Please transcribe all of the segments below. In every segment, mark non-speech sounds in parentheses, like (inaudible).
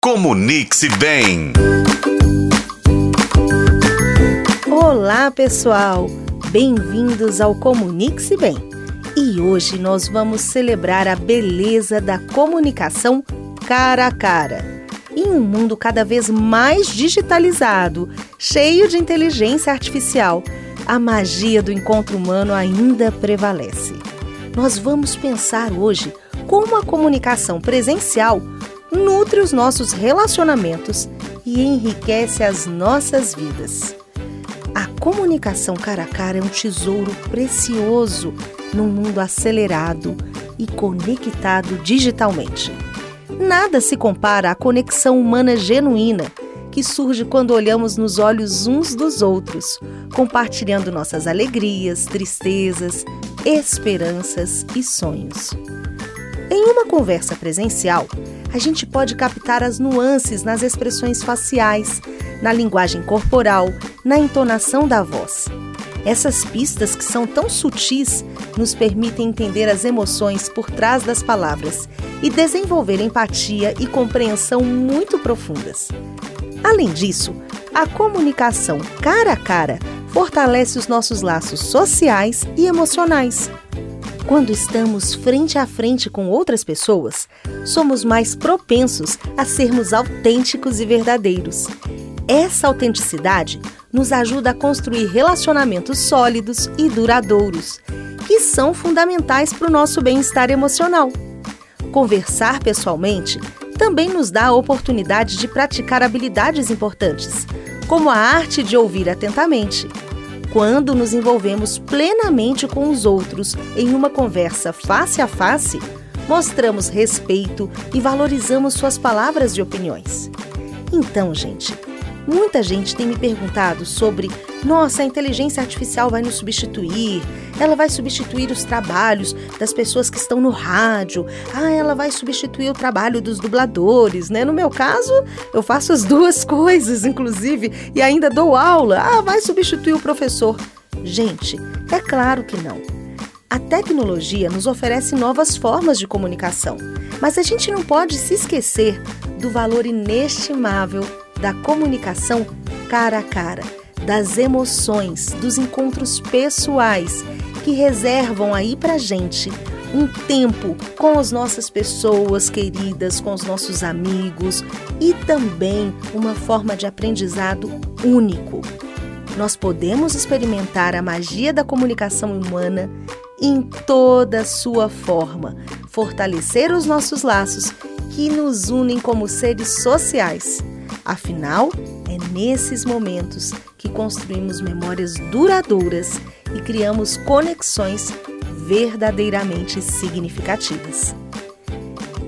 Comunique-se bem. Olá, pessoal! Bem-vindos ao Comunique-se Bem. E hoje nós vamos celebrar a beleza da comunicação cara a cara. Em um mundo cada vez mais digitalizado, cheio de inteligência artificial, a magia do encontro humano ainda prevalece. Nós vamos pensar hoje como a comunicação presencial nutre os nossos relacionamentos e enriquece as nossas vidas. A comunicação cara a cara é um tesouro precioso num mundo acelerado e conectado digitalmente. Nada se compara à conexão humana genuína que surge quando olhamos nos olhos uns dos outros, compartilhando nossas alegrias, tristezas, esperanças e sonhos. Em uma conversa presencial, a gente pode captar as nuances nas expressões faciais, na linguagem corporal, na entonação da voz. Essas pistas que são tão sutis nos permitem entender as emoções por trás das palavras e desenvolver empatia e compreensão muito profundas. Além disso, a comunicação cara a cara fortalece os nossos laços sociais e emocionais. Quando estamos frente a frente com outras pessoas, somos mais propensos a sermos autênticos e verdadeiros. Essa autenticidade nos ajuda a construir relacionamentos sólidos e duradouros, que são fundamentais para o nosso bem-estar emocional. Conversar pessoalmente também nos dá a oportunidade de praticar habilidades importantes, como a arte de ouvir atentamente quando nos envolvemos plenamente com os outros em uma conversa face a face, mostramos respeito e valorizamos suas palavras e opiniões. Então, gente, muita gente tem me perguntado sobre: nossa, a inteligência artificial vai nos substituir? Ela vai substituir os trabalhos das pessoas que estão no rádio. Ah, ela vai substituir o trabalho dos dubladores, né? No meu caso, eu faço as (laughs) duas coisas, inclusive, e ainda dou aula. Ah, vai substituir o professor. Gente, é claro que não. A tecnologia nos oferece novas formas de comunicação, mas a gente não pode se esquecer do valor inestimável da comunicação cara a cara, das emoções, dos encontros pessoais que reservam aí pra gente um tempo com as nossas pessoas queridas, com os nossos amigos e também uma forma de aprendizado único. Nós podemos experimentar a magia da comunicação humana em toda sua forma, fortalecer os nossos laços que nos unem como seres sociais. Afinal, é nesses momentos que construímos memórias duradouras e criamos conexões verdadeiramente significativas.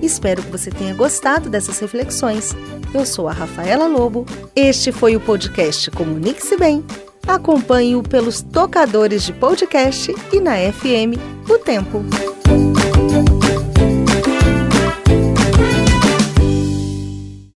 Espero que você tenha gostado dessas reflexões. Eu sou a Rafaela Lobo. Este foi o podcast Comunique-se Bem. Acompanhe-o pelos tocadores de podcast e na FM O Tempo.